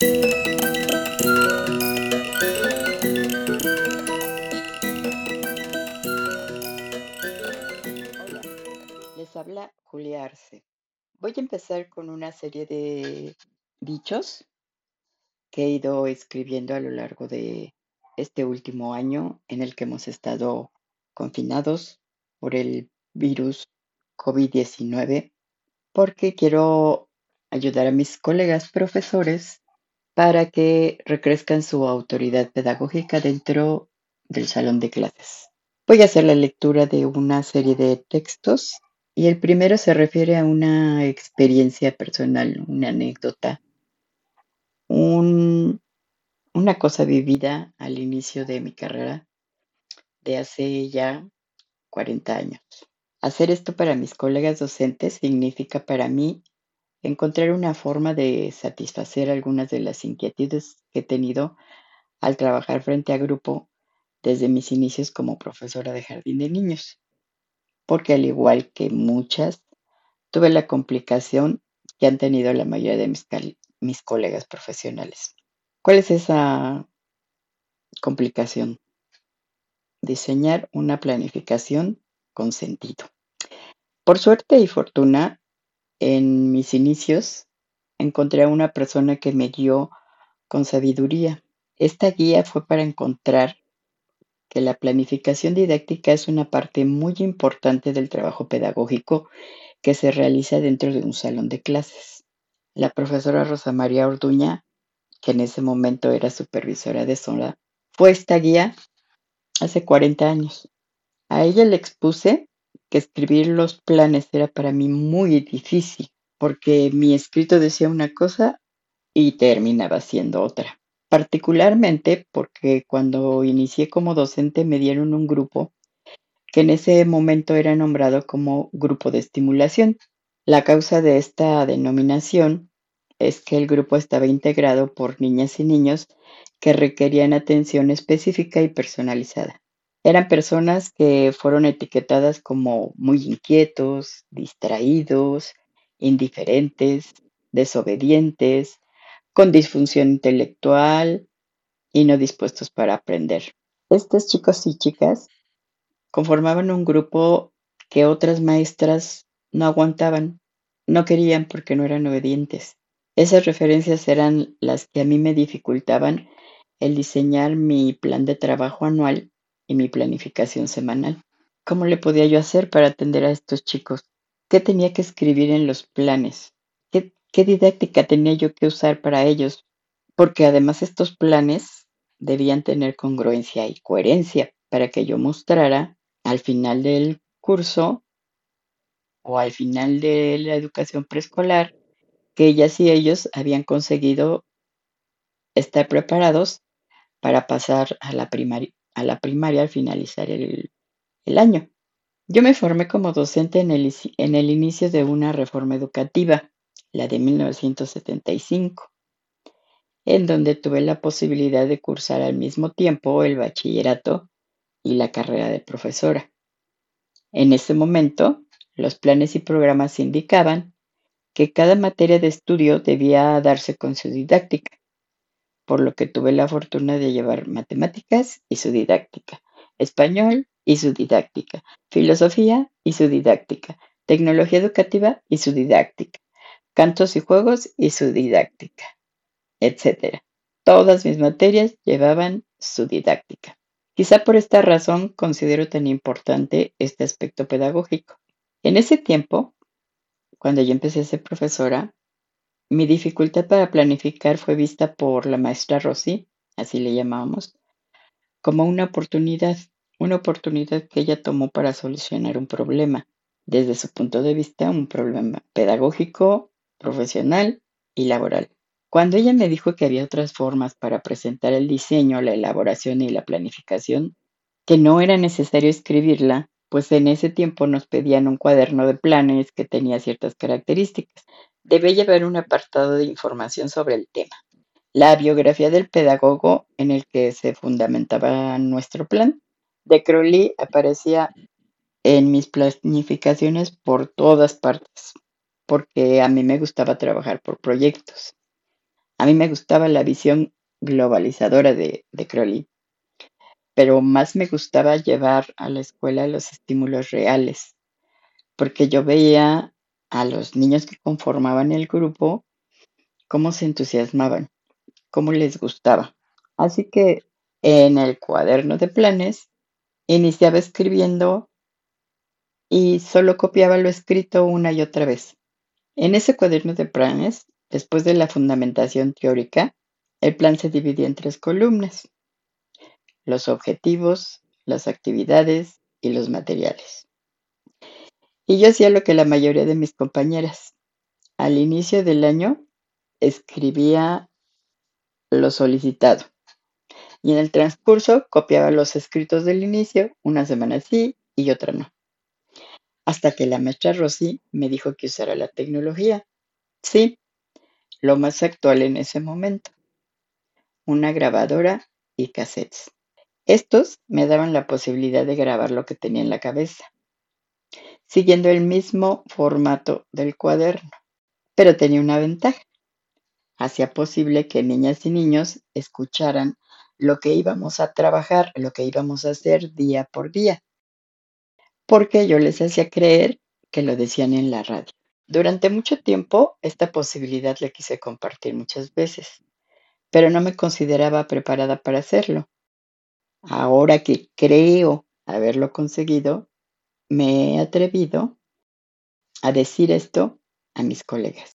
Hola, les habla Julia Arce. Voy a empezar con una serie de dichos que he ido escribiendo a lo largo de este último año en el que hemos estado confinados por el virus COVID-19, porque quiero ayudar a mis colegas profesores para que recrezcan su autoridad pedagógica dentro del salón de clases. Voy a hacer la lectura de una serie de textos y el primero se refiere a una experiencia personal, una anécdota, un- una cosa vivida al inicio de mi carrera de hace ya 40 años. Hacer esto para mis colegas docentes significa para mí encontrar una forma de satisfacer algunas de las inquietudes que he tenido al trabajar frente a grupo desde mis inicios como profesora de jardín de niños, porque al igual que muchas, tuve la complicación que han tenido la mayoría de mis, mis colegas profesionales. ¿Cuál es esa complicación? Diseñar una planificación con sentido. Por suerte y fortuna, en mis inicios encontré a una persona que me guió con sabiduría. Esta guía fue para encontrar que la planificación didáctica es una parte muy importante del trabajo pedagógico que se realiza dentro de un salón de clases. La profesora Rosa María Orduña, que en ese momento era supervisora de zona, fue esta guía hace 40 años. A ella le expuse que escribir los planes era para mí muy difícil, porque mi escrito decía una cosa y terminaba siendo otra. Particularmente porque cuando inicié como docente me dieron un grupo que en ese momento era nombrado como grupo de estimulación. La causa de esta denominación es que el grupo estaba integrado por niñas y niños que requerían atención específica y personalizada. Eran personas que fueron etiquetadas como muy inquietos, distraídos, indiferentes, desobedientes, con disfunción intelectual y no dispuestos para aprender. Estos chicos y chicas conformaban un grupo que otras maestras no aguantaban, no querían porque no eran obedientes. Esas referencias eran las que a mí me dificultaban el diseñar mi plan de trabajo anual y mi planificación semanal. ¿Cómo le podía yo hacer para atender a estos chicos? ¿Qué tenía que escribir en los planes? ¿Qué, qué didáctica tenía yo que usar para ellos? Porque además estos planes debían tener congruencia y coherencia para que yo mostrara al final del curso o al final de la educación preescolar que ellas y ellos habían conseguido estar preparados para pasar a la primaria, a la primaria al finalizar el, el año. Yo me formé como docente en el, en el inicio de una reforma educativa, la de 1975, en donde tuve la posibilidad de cursar al mismo tiempo el bachillerato y la carrera de profesora. En ese momento, los planes y programas indicaban que cada materia de estudio debía darse con su didáctica, por lo que tuve la fortuna de llevar matemáticas y su didáctica, español y su didáctica, filosofía y su didáctica, tecnología educativa y su didáctica, cantos y juegos y su didáctica, etcétera. Todas mis materias llevaban su didáctica. Quizá por esta razón considero tan importante este aspecto pedagógico. En ese tiempo, cuando yo empecé a ser profesora, mi dificultad para planificar fue vista por la maestra Rosy, así le llamábamos, como una oportunidad, una oportunidad que ella tomó para solucionar un problema, desde su punto de vista, un problema pedagógico, profesional y laboral. Cuando ella me dijo que había otras formas para presentar el diseño, la elaboración y la planificación, que no era necesario escribirla, pues en ese tiempo nos pedían un cuaderno de planes que tenía ciertas características. Debe llevar un apartado de información sobre el tema. La biografía del pedagogo en el que se fundamentaba nuestro plan. De Crowley aparecía en mis planificaciones por todas partes, porque a mí me gustaba trabajar por proyectos. A mí me gustaba la visión globalizadora de, Crowley, pero más me gustaba llevar a la escuela los estímulos reales, porque yo veía a los niños que conformaban el grupo cómo se entusiasmaban, cómo les gustaba. Así que en el cuaderno de planes iniciaba escribiendo y solo copiaba lo escrito una y otra vez. En ese cuaderno de planes, después de la fundamentación teórica, el plan se dividía en tres columnas, los objetivos, las actividades y los materiales. Y yo hacía lo que la mayoría de mis compañeras. Al inicio del año escribía lo solicitado y en el transcurso copiaba los escritos del inicio, una semana sí y otra no. Hasta que la maestra Rosy me dijo que usara la tecnología. Sí, lo más actual en ese momento. Una grabadora y cassettes. Estos me daban la posibilidad de grabar lo que tenía en la cabeza, siguiendo el mismo formato del cuaderno, pero tenía una ventaja. Hacía posible que niñas y niños escucharan lo que íbamos a trabajar, lo que íbamos a hacer día por día, porque yo les hacía creer que lo decían en la radio. Durante mucho tiempo esta posibilidad la quise compartir muchas veces, pero no me consideraba preparada para hacerlo. Ahora que creo haberlo conseguido, me he atrevido a decir esto a mis colegas.